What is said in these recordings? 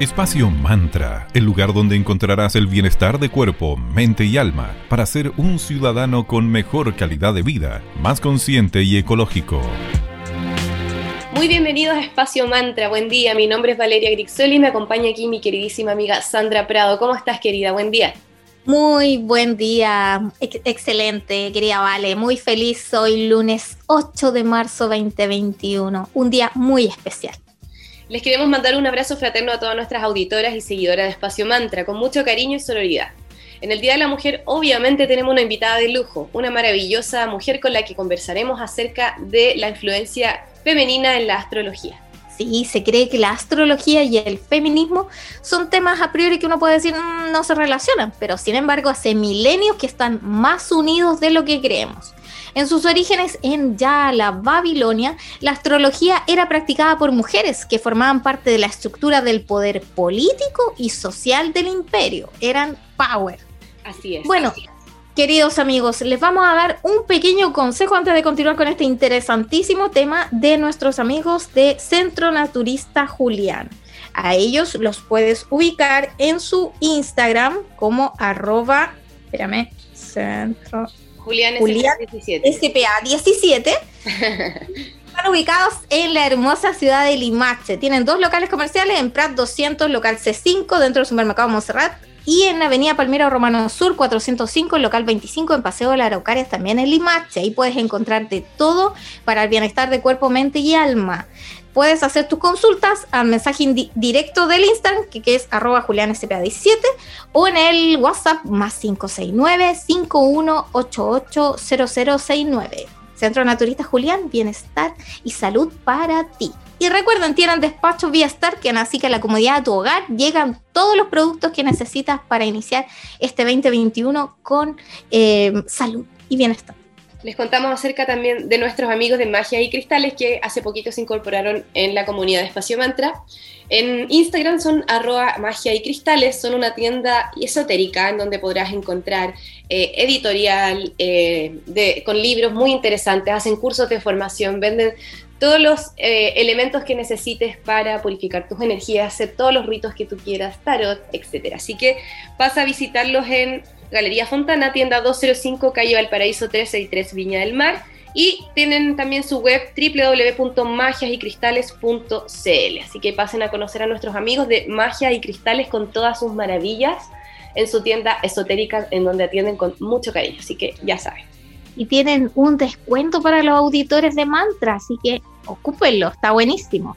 Espacio Mantra, el lugar donde encontrarás el bienestar de cuerpo, mente y alma para ser un ciudadano con mejor calidad de vida, más consciente y ecológico. Muy bienvenidos a Espacio Mantra, buen día, mi nombre es Valeria Grixoli y me acompaña aquí mi queridísima amiga Sandra Prado. ¿Cómo estás querida? Buen día. Muy buen día, excelente, querida Vale, muy feliz hoy lunes 8 de marzo 2021, un día muy especial. Les queremos mandar un abrazo fraterno a todas nuestras auditoras y seguidoras de Espacio Mantra, con mucho cariño y sororidad. En el Día de la Mujer, obviamente, tenemos una invitada de lujo, una maravillosa mujer con la que conversaremos acerca de la influencia femenina en la astrología. Sí, se cree que la astrología y el feminismo son temas a priori que uno puede decir mm, no se relacionan, pero sin embargo hace milenios que están más unidos de lo que creemos. En sus orígenes en ya la Babilonia, la astrología era practicada por mujeres que formaban parte de la estructura del poder político y social del imperio. Eran power. Así es. Bueno, queridos amigos, les vamos a dar un pequeño consejo antes de continuar con este interesantísimo tema de nuestros amigos de Centro Naturista Julián. A ellos los puedes ubicar en su Instagram como arroba, espérame, centro Julián, 17. SPA 17. Están ubicados en la hermosa ciudad de Limache. Tienen dos locales comerciales en Prat 200, local C5, dentro del supermercado Montserrat. Y en la avenida Palmira Romano Sur 405, local 25, en Paseo de la Araucarias, también en Limache. Ahí puedes encontrar de todo para el bienestar de cuerpo, mente y alma puedes hacer tus consultas al mensaje directo del Instagram, que, es arroba julianspa17, o en el WhatsApp más 569-5188-0069. Centro Naturista Julián, bienestar y salud para ti. Y recuerden, tienen despachos vía Starken, así que a la comodidad de tu hogar llegan todos los productos que necesitas para iniciar este 2021 con eh, salud y bienestar. Les contamos acerca también de nuestros amigos de Magia y Cristales que hace poquito se incorporaron en la comunidad de Espacio Mantra. En Instagram son arroba magia y cristales, son una tienda esotérica en donde podrás encontrar eh, editorial eh, con libros muy interesantes, hacen cursos de formación, venden todos los eh, elementos que necesites para purificar tus energías, hacer todos los ritos que tú quieras, tarot, etc. Así que pasa a visitarlos en Galería Fontana, tienda 205, calle Valparaíso 363, Viña del Mar. Y tienen también su web www.magiasycristales.cl. Así que pasen a conocer a nuestros amigos de Magia y Cristales con todas sus maravillas en su tienda esotérica, en donde atienden con mucho cariño. Así que ya saben. Y tienen un descuento para los auditores de Mantra, así que ocúpenlo, está buenísimo.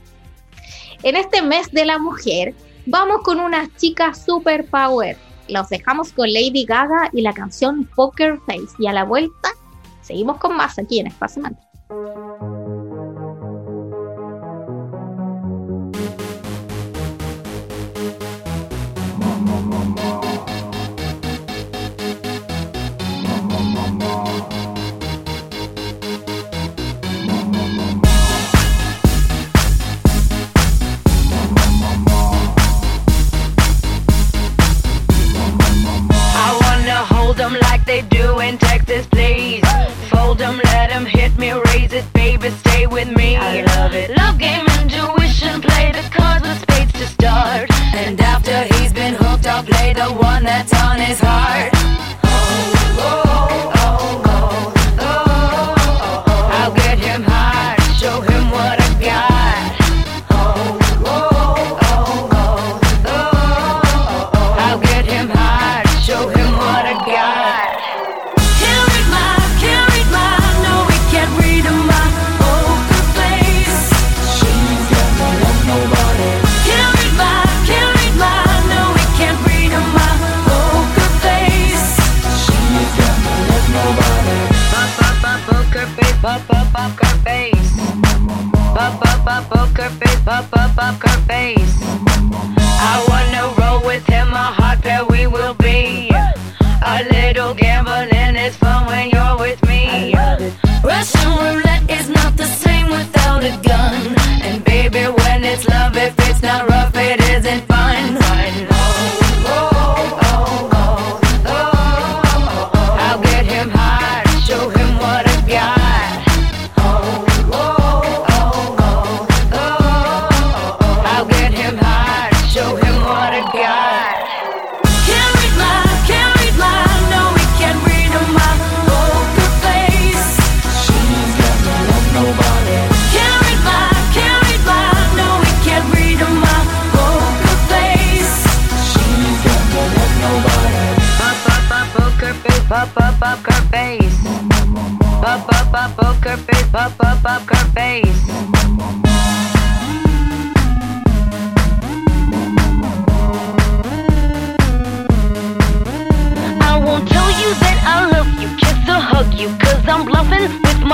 En este mes de la mujer, vamos con una chica super power los dejamos con Lady Gaga y la canción Poker Face. Y a la vuelta, seguimos con más aquí en Espacio Mantra. the one that's on his heart. it's love if it's not right.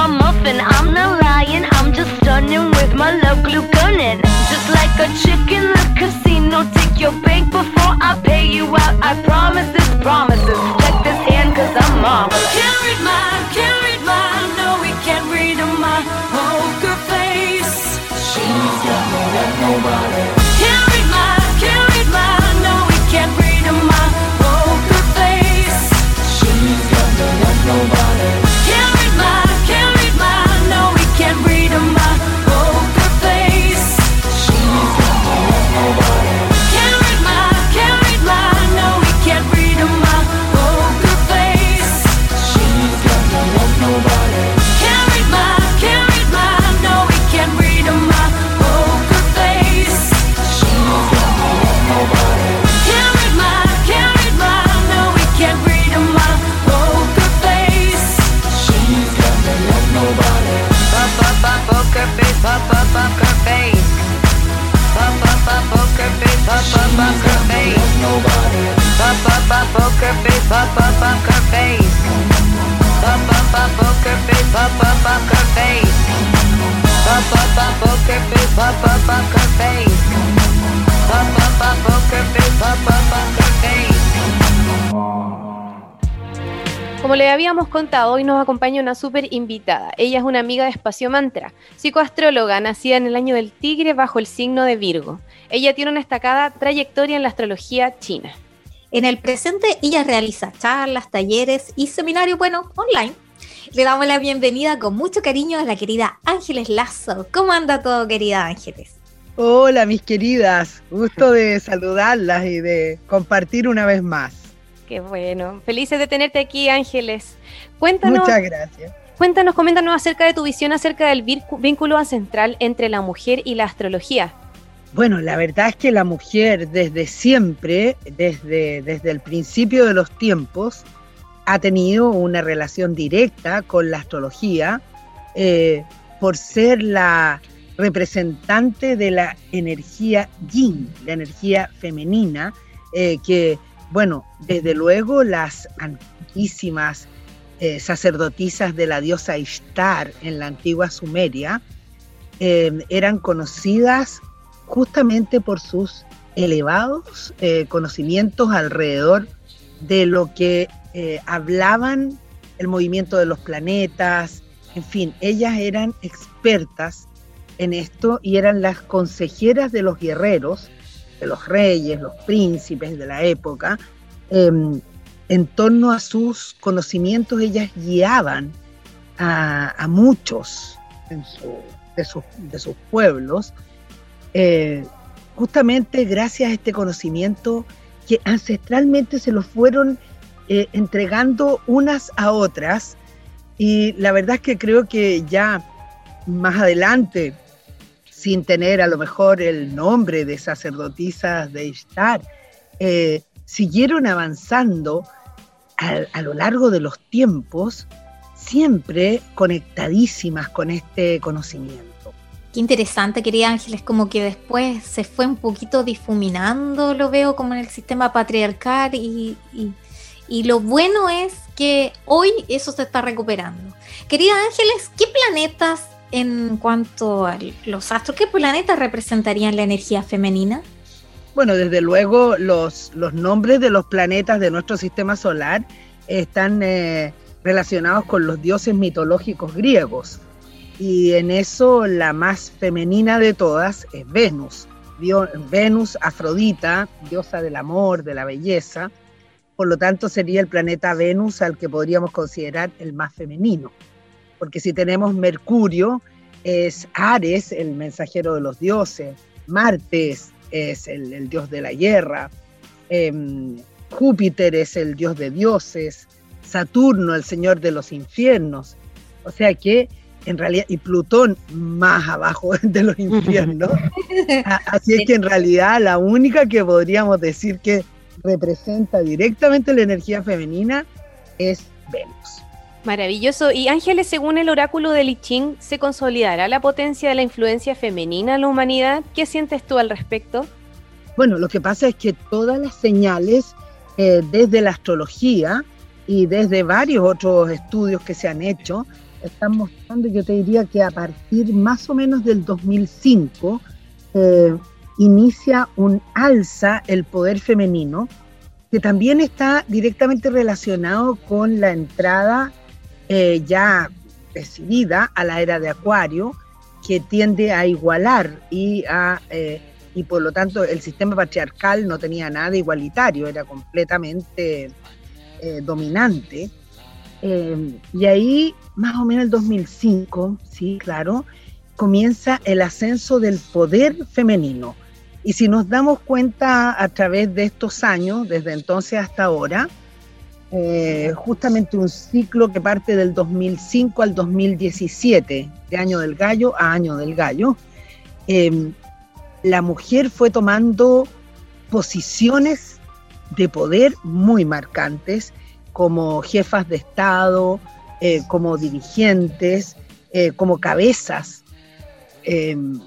Muffin. I'm not lying, I'm just stunning with my love glue gunning. Just like a chick in the casino, take your bank before I pay you out. I promise this promises. Check this hand, cause I'm mom. Can't read my, can't read my, no, we can't read my poker face. She's got me like nobody. Can't read my, can't read my, no, we can't read my poker face. She's got me like nobody. Como le habíamos contado, hoy nos acompaña una súper invitada. Ella es una amiga de Espacio Mantra, psicoastróloga, nacida en el año del tigre bajo el signo de Virgo. Ella tiene una destacada trayectoria en la astrología china. En el presente, ella realiza charlas, talleres y seminarios, bueno, online. Le damos la bienvenida con mucho cariño a la querida Ángeles Lazo. ¿Cómo anda todo, querida Ángeles? Hola, mis queridas. Gusto de saludarlas y de compartir una vez más. Qué bueno. Felices de tenerte aquí, Ángeles. Cuéntanos, Muchas gracias. cuéntanos, coméntanos acerca de tu visión acerca del vínculo ancestral entre la mujer y la astrología. Bueno, la verdad es que la mujer desde siempre, desde, desde el principio de los tiempos, ha tenido una relación directa con la astrología eh, por ser la representante de la energía yin, la energía femenina, eh, que, bueno, desde luego las antiquísimas eh, sacerdotisas de la diosa Ishtar en la antigua Sumeria eran conocidas justamente por sus elevados eh, conocimientos alrededor de lo que eh, hablaban el movimiento de los planetas, en fin, ellas eran expertas en esto y eran las consejeras de los guerreros, de los reyes, los príncipes de la época. em, en torno a sus conocimientos, ellas guiaban a, muchos de, sus, de sus pueblos, eh, justamente gracias a este conocimiento que ancestralmente se los fueron eh, entregando unas a otras. Y la verdad es que creo que ya más adelante, sin tener a lo mejor el nombre de sacerdotisas de Ishtar, eh, siguieron avanzando a, a lo largo de los tiempos, siempre conectadísimas con este conocimiento. Qué interesante, querida Ángeles, como que después se fue un poquito difuminando, lo veo como en el sistema patriarcal y, y- lo bueno es que hoy eso se está recuperando. Querida Ángeles, ¿qué planetas en cuanto a los astros, qué planetas representarían la energía femenina? Bueno, desde luego los, los nombres de los planetas de nuestro sistema solar están eh, relacionados con los dioses mitológicos griegos. Y en eso la más femenina de todas es Venus. Venus, Afrodita, diosa del amor, de la belleza. Por lo tanto, sería el planeta Venus al que podríamos considerar el más femenino. Porque si tenemos Mercurio, es Ares, el mensajero de los dioses. Marte es, el dios de la guerra. em, Júpiter es el dios de dioses. Saturno, el señor de los infiernos. O sea que en realidad, y Plutón más abajo de los infiernos. Así es que en realidad la única que podríamos decir que representa directamente la energía femenina es Venus. Maravilloso. Y Ángeles, según el oráculo de Li Ching, ¿se consolidará la potencia de la influencia femenina en la humanidad? ¿Qué sientes tú al respecto? Bueno, lo que pasa es que todas las señales eh, desde la astrología y desde varios otros estudios que se han hecho, están mostrando, yo te diría que a partir más o menos del 2005, eh, inicia un alza el poder femenino, que también está directamente relacionado con la entrada eh, ya decidida a la era de Acuario, que tiende a igualar y a eh, y por lo tanto el sistema patriarcal no tenía nada igualitario, era completamente dominante. Y ahí, más o menos el 2005, sí, claro, comienza el ascenso del poder femenino. Y si nos damos cuenta a través de estos años, desde entonces hasta ahora, eh, justamente un ciclo que parte del 2005 al 2017, de año del gallo a año del gallo, em, la mujer fue tomando posiciones de poder muy marcantes, como jefas de Estado, eh, como dirigentes, eh, como cabezas, em,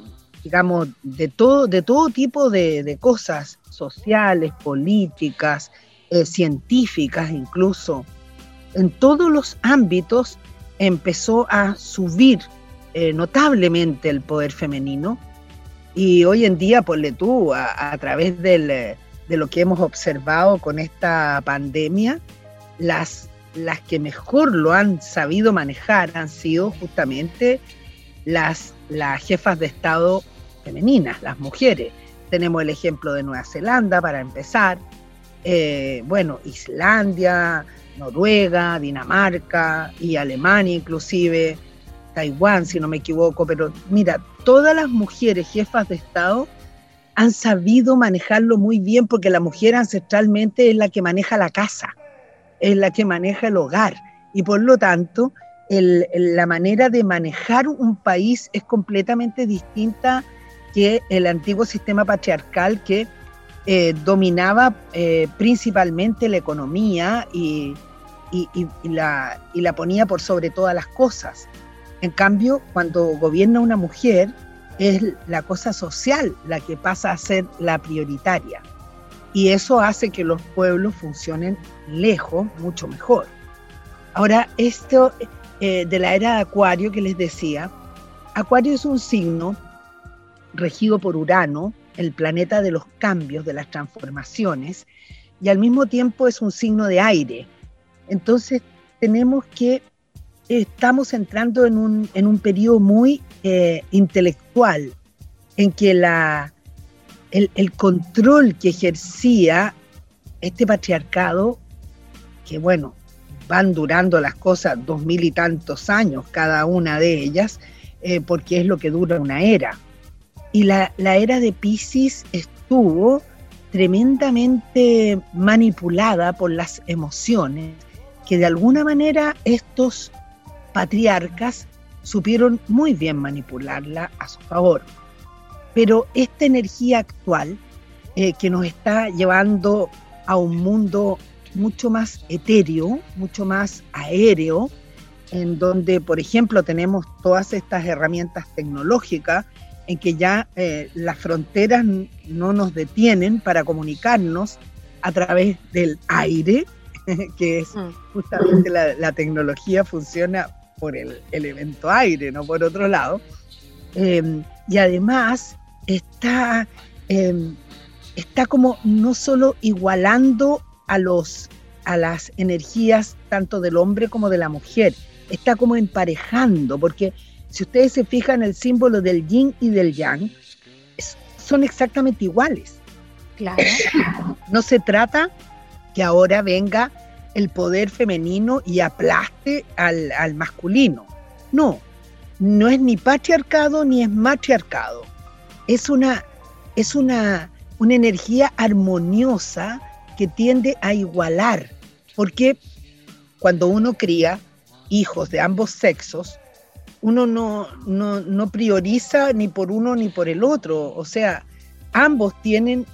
digamos, de todo, de todo tipo de cosas sociales, políticas, eh, científicas incluso, en todos los ámbitos empezó a subir notablemente el poder femenino y hoy en día, ponle tú, a, través de lo que hemos observado con esta pandemia, las, las que mejor lo han sabido manejar han sido justamente las, las jefas de Estado femeninas, las mujeres. Tenemos el ejemplo de Nueva Zelanda para empezar, eh, bueno, Islandia, Noruega, Dinamarca y Alemania inclusive, Taiwán si no me equivoco, pero mira, todas las mujeres jefas de Estado han sabido manejarlo muy bien porque la mujer ancestralmente es la que maneja la casa, es la que maneja el hogar y por lo tanto la manera de manejar un país es completamente distinta que el antiguo sistema patriarcal que eh, dominaba eh, principalmente la economía y, la, la ponía por sobre todas las cosas. En cambio, cuando gobierna una mujer, es la cosa social la que pasa a ser la prioritaria. Y eso hace que los pueblos funcionen lejos, mucho mejor. Ahora, esto eh, de la era de Acuario que les decía, Acuario es un signo regido por Urano, el planeta de los cambios, de las transformaciones, y al mismo tiempo es un signo de aire. Entonces tenemos que, estamos entrando en un, en un periodo muy eh, intelectual, en que la, el, control que ejercía este patriarcado, que bueno, van durando las cosas dos mil y tantos años cada una de ellas, eh, porque es lo que dura una era. Y la, era de Pisces estuvo tremendamente manipulada por las emociones, que de alguna manera estos patriarcas supieron muy bien manipularla a su favor. Pero esta energía actual eh, que nos está llevando a un mundo mucho más etéreo, mucho más aéreo, en donde, por ejemplo, tenemos todas estas herramientas tecnológicas en que ya eh, las fronteras no nos detienen para comunicarnos a través del aire, que es mm. justamente la, tecnología funciona por el elemento aire, no por otro lado. Em, y además está, em, está como no solo igualando a, los, a las energías tanto del hombre como de la mujer, está como emparejando, porque si ustedes se fijan, el símbolo del yin y del yang son exactamente iguales. Claro. No se trata que ahora venga el poder femenino y aplaste al, al masculino. No, no es ni patriarcado ni es matriarcado. Es una, es una, una energía armoniosa que tiende a igualar. Porque cuando uno cría hijos de ambos sexos, uno no, no, prioriza ni por uno ni por el otro. O sea, ambos tienen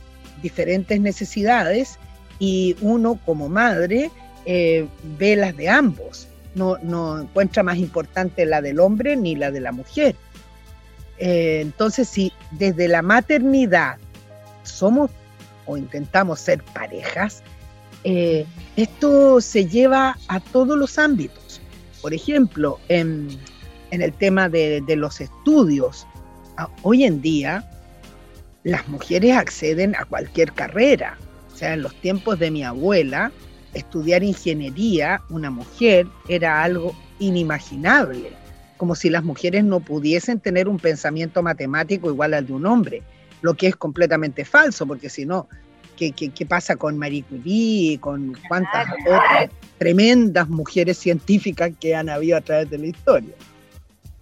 diferentes necesidades y uno como madre eh, ve las de ambos. no, no encuentra más importante la del hombre ni la de la mujer. Eh, entonces, si desde la maternidad somos o intentamos ser parejas, eh, esto se lleva a todos los ámbitos. Por ejemplo, en, el tema de, de los estudios, hoy en día las mujeres acceden a cualquier carrera. O sea, en los tiempos de mi abuela, estudiar ingeniería, una mujer, era algo inimaginable, como si las mujeres no pudiesen tener un pensamiento matemático igual al de un hombre, lo que es completamente falso, porque si no, ¿qué, qué, qué pasa con Marie Curie, con cuántas otras tremendas mujeres científicas que han habido a través de la historia?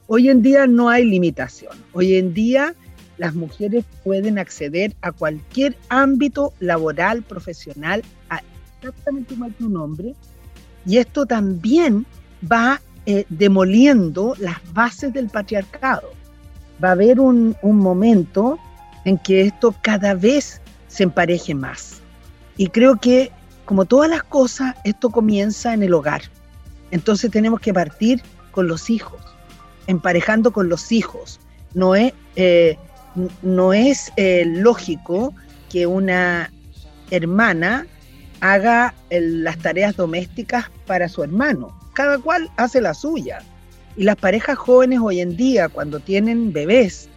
Hoy en día no hay limitación. Hoy en día las mujeres pueden acceder a cualquier ámbito laboral, profesional, a- exactamente igual que un hombre. Y esto también va eh, demoliendo las bases del patriarcado. Va a haber un, momento en que esto cada vez se empareje más. Y creo que, como todas las cosas, esto comienza en el hogar. Entonces tenemos que partir con los hijos, emparejando con los hijos. No es, eh, no es eh, lógico que una hermana haga las tareas domésticas para su hermano. Cada cual hace la suya. Y las parejas jóvenes hoy en día, cuando tienen bebés,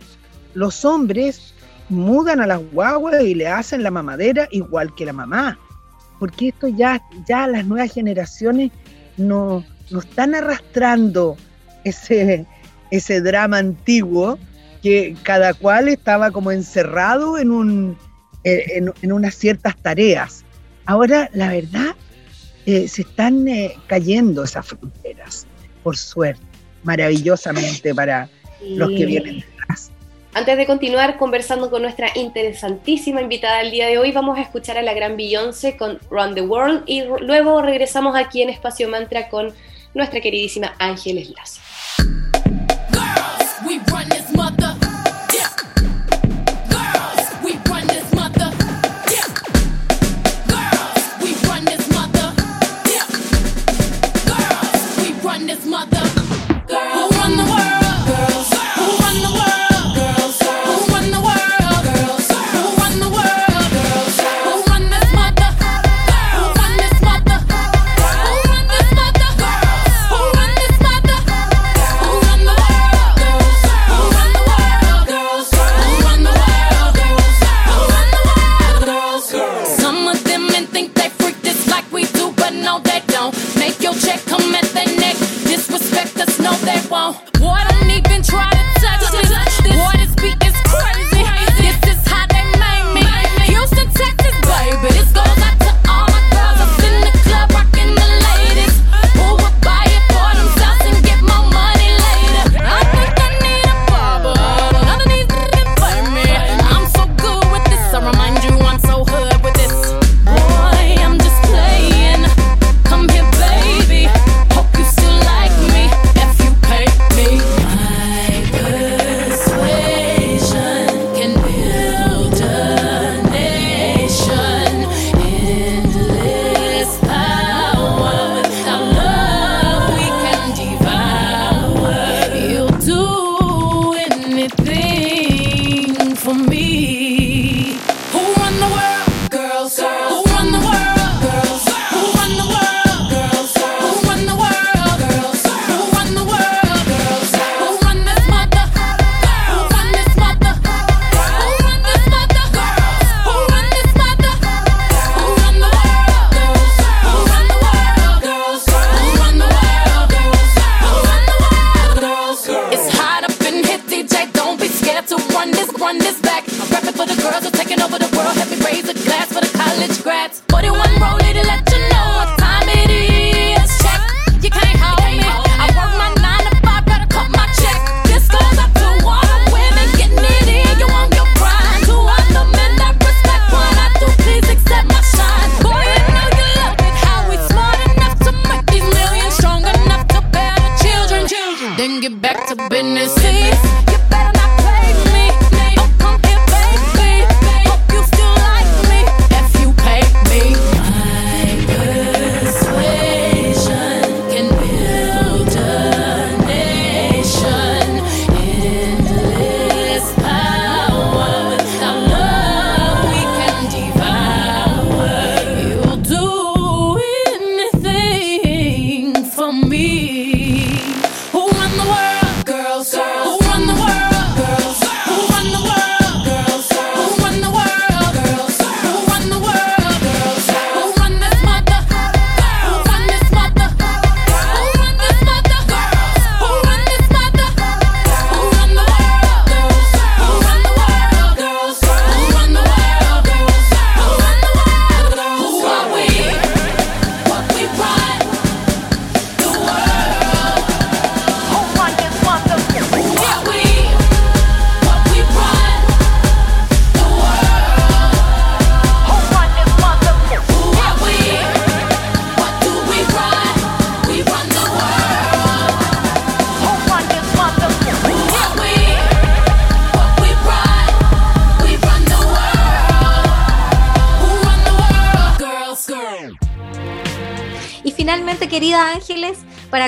los hombres mudan a las guaguas y le hacen la mamadera igual que la mamá. Porque esto ya, ya las nuevas generaciones no, no están arrastrando ese, ese drama antiguo que cada cual estaba como encerrado en, un, en, en unas ciertas tareas. Ahora, la verdad, eh, se están eh, cayendo esas fronteras, por suerte, maravillosamente para los que vienen detrás. Antes de continuar conversando con nuestra interesantísima invitada del día de hoy, vamos a escuchar a la gran Beyoncé con Run the World y luego regresamos aquí en Espacio Mantra con nuestra queridísima Ángeles Lazo. This mother.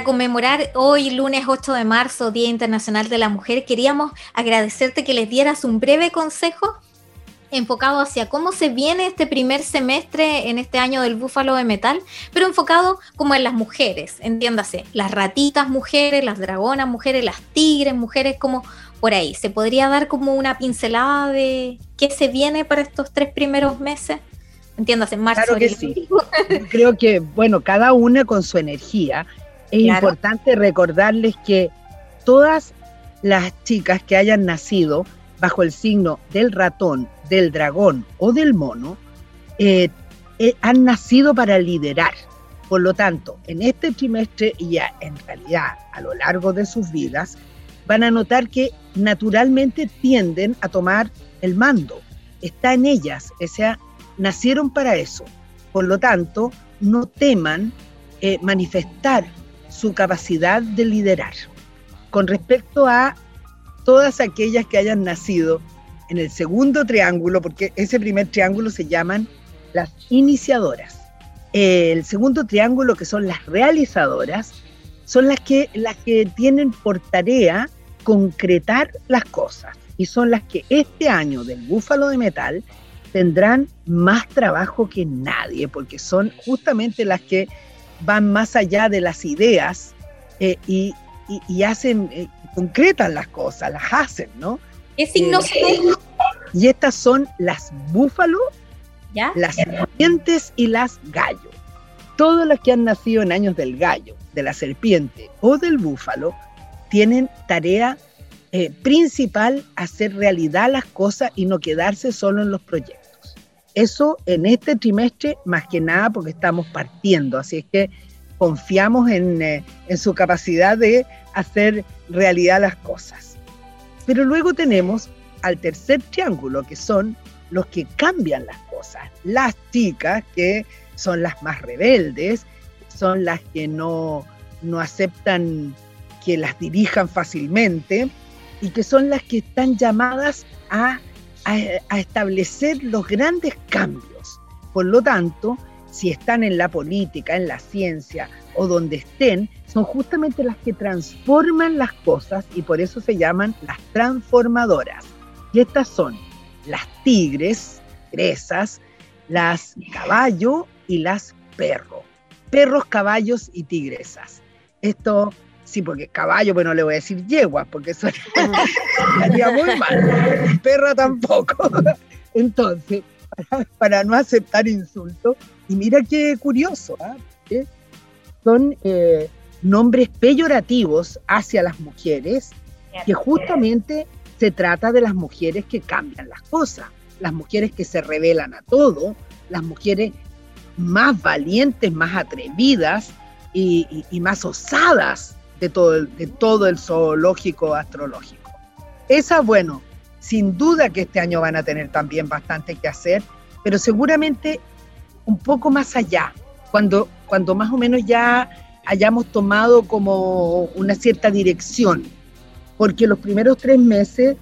Para conmemorar hoy, lunes 8 de marzo, Día Internacional de la Mujer, queríamos agradecerte que les dieras un breve consejo enfocado hacia cómo se viene este primer semestre en este año del búfalo de metal, pero enfocado como en las mujeres, entiéndase, las ratitas mujeres, las dragonas mujeres, las tigres mujeres, como por ahí. ¿Se podría dar como una pincelada de qué se viene para estos tres primeros meses? Entiéndase, marzo. Claro que sí. Creo que, bueno, cada una con su energía. Es Claro. importante recordarles que todas las chicas que hayan nacido bajo el signo del ratón, del dragón o del mono, eh, eh, han nacido para liderar. Por lo tanto, en este trimestre y ya en realidad a lo largo de sus vidas, van a notar que naturalmente tienden a tomar el mando. Está en ellas, o sea, nacieron para eso. Por lo tanto, no teman eh, manifestar su capacidad de liderar. Con respecto a todas aquellas que hayan nacido en el segundo triángulo, porque ese primer triángulo se llaman las iniciadoras. El segundo triángulo, que son las realizadoras, son las que, las que tienen por tarea concretar las cosas y son las que este año del búfalo de metal tendrán más trabajo que nadie, porque son justamente las que van más allá de las ideas eh, y, y- y hacen, eh, concretan las cosas, las hacen, ¿no? ¿Qué signos Eh? Y estas son las búfalo, ¿Ya? las serpientes y las gallo. Todas las que han nacido en años del gallo, de la serpiente o del búfalo, tienen tarea eh, principal hacer realidad las cosas y no quedarse solo en los proyectos. Eso en este trimestre, más que nada porque estamos partiendo, así es que confiamos en, eh, en su capacidad de hacer realidad las cosas. Pero luego tenemos al tercer triángulo, que son los que cambian las cosas. Las chicas, que son las más rebeldes, son las que no, no aceptan que las dirijan fácilmente y que son las que están llamadas a, a- establecer los grandes cambios. Por lo tanto, si están en la política, en la ciencia o donde estén, son justamente las que transforman las cosas y por eso se llaman las transformadoras. Y estas son las tigres, tigresas, las caballo y las perro. Perros, caballos y tigresas. Esto, sí, porque caballo, pues no le voy a decir yeguas, porque eso estaría muy mal. Perra tampoco. Entonces, para, para no aceptar insultos, y mira qué curioso, ¿ah? Son eh, nombres peyorativos hacia las mujeres, que justamente se trata de las mujeres que cambian las cosas, las mujeres que se revelan a todo, las mujeres más valientes, más atrevidas y, y- y más osadas de todo, el, de todo el zoológico astrológico. Esas, bueno, sin duda que este año van a tener también bastante que hacer, pero seguramente un poco más allá, cuando, cuando más o menos ya hayamos tomado como una cierta dirección, porque los primeros tres meses,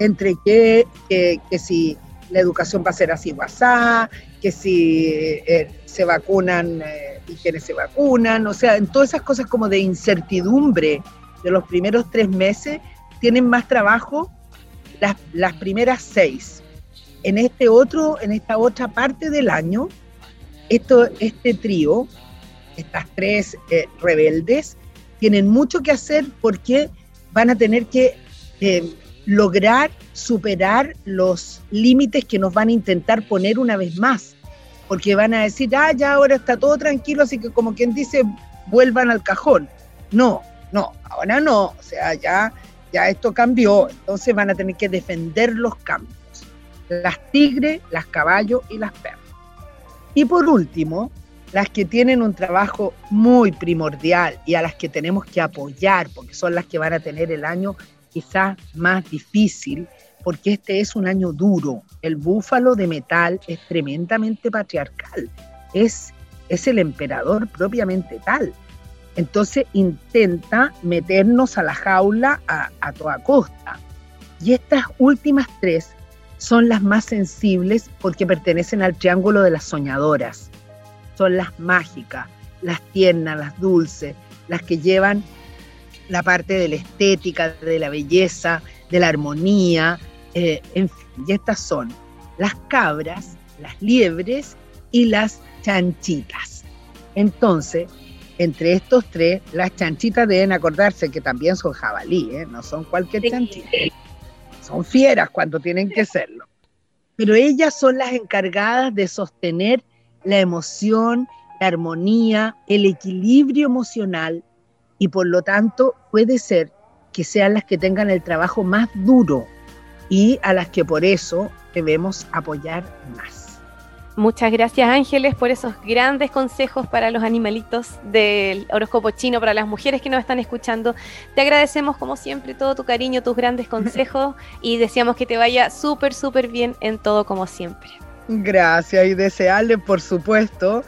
entre que, que, que si la educación va a ser así asá, que si eh, se vacunan eh, y quienes se vacunan, o sea, en todas esas cosas como de incertidumbre de los primeros tres meses, tienen más trabajo las, las primeras seis. En este otro, en esta otra parte del año, esto, este trío, estas tres eh, rebeldes, tienen mucho que hacer porque van a tener que eh, lograr superar los límites que nos van a intentar poner una vez más, porque van a decir, ah, ya ahora está todo tranquilo, así que como quien dice, vuelvan al cajón. No, no, ahora no, o sea, ya, ya esto cambió, entonces van a tener que defender los cambios. Las tigres, las caballos y las perras. Y por último, las que tienen un trabajo muy primordial y a las que tenemos que apoyar, porque son las que van a tener el año quizás más difícil, porque este es un año duro. El búfalo de metal es tremendamente patriarcal, es, es el emperador propiamente tal. Entonces intenta meternos a la jaula a, a toda costa. Y estas últimas tres son las más sensibles porque pertenecen al triángulo de las soñadoras. Son las mágicas, las tiernas, las dulces, las que llevan la parte de la estética, de la belleza, de la armonía, eh, en fin, y estas son las cabras, las liebres y las chanchitas. Entonces, entre estos tres, las chanchitas deben acordarse que también son jabalí, ¿eh? no son cualquier chanchita. Son fieras cuando tienen que serlo. Pero ellas son las encargadas de sostener la emoción, la armonía, el equilibrio emocional y por lo tanto puede ser que sean las que tengan el trabajo más duro y a las que por eso debemos apoyar más. Muchas gracias Ángeles por esos grandes consejos para los animalitos del horóscopo chino, para las mujeres que nos están escuchando. Te agradecemos como siempre todo tu cariño, tus grandes consejos y deseamos que te vaya súper, súper bien en todo como siempre. Gracias y desearle, por supuesto,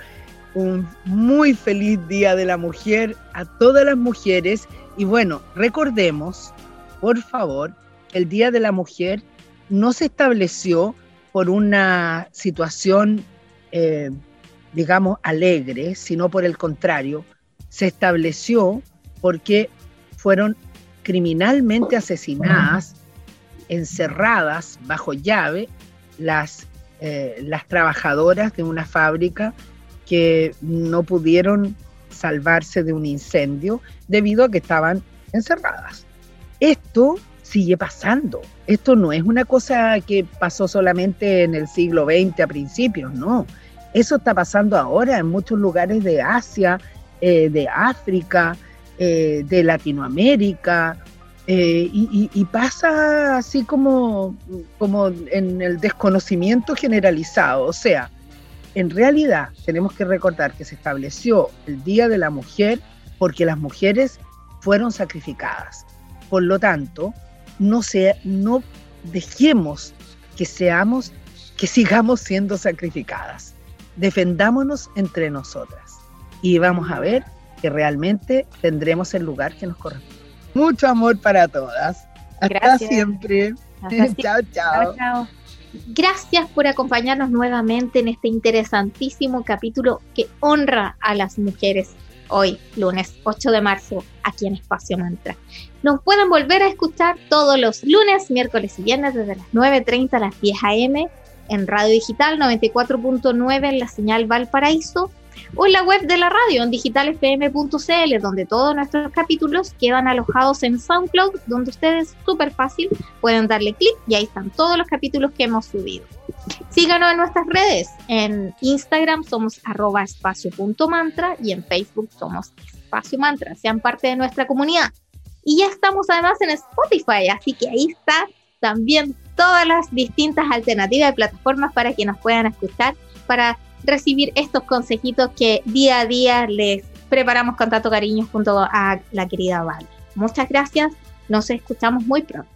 un muy feliz Día de la Mujer a todas las mujeres. Y bueno, recordemos, por favor, el Día de la Mujer no se estableció por una situación, eh, digamos, alegre, sino por el contrario, se estableció porque fueron criminalmente asesinadas, encerradas bajo llave, las, eh, las trabajadoras de una fábrica que no pudieron salvarse de un incendio debido a que estaban encerradas. Esto sigue pasando. Esto no es una cosa que pasó solamente en el siglo XX a principios, no. Eso está pasando ahora en muchos lugares de Asia, eh, de África, eh, de Latinoamérica, eh, y, y- pasa así como, como en el desconocimiento generalizado. O sea, en realidad tenemos que recordar que se estableció el Día de la Mujer porque las mujeres fueron sacrificadas. Por lo tanto, no, se, no dejemos que seamos, que sigamos siendo sacrificadas. Defendámonos entre nosotras y vamos a ver que realmente tendremos el lugar que nos corresponde. Mucho amor para todas. Hasta Gracias. siempre. Hasta. Chao, chao. Gracias por acompañarnos nuevamente en este interesantísimo capítulo que honra a las mujeres hoy, lunes 8 de marzo, aquí en Espacio Mantra. Nos pueden volver a escuchar todos los lunes, miércoles y viernes desde las 9.30 a las 10 a.m. en Radio Digital 94.9 en la señal Valparaíso o en la web de la radio en digitalfm.cl donde todos nuestros capítulos quedan alojados en SoundCloud donde ustedes súper fácil pueden darle clic y ahí están todos los capítulos que hemos subido. Síganos en nuestras redes. En Instagram somos arroba espacio.mantra y en Facebook somos espacio mantra. Sean parte de nuestra comunidad. Y ya estamos además en Spotify, así que ahí está también todas las distintas alternativas de plataformas para que nos puedan escuchar, para recibir estos consejitos que día a día les preparamos con tanto cariño junto a la querida Val. Muchas gracias, nos escuchamos muy pronto.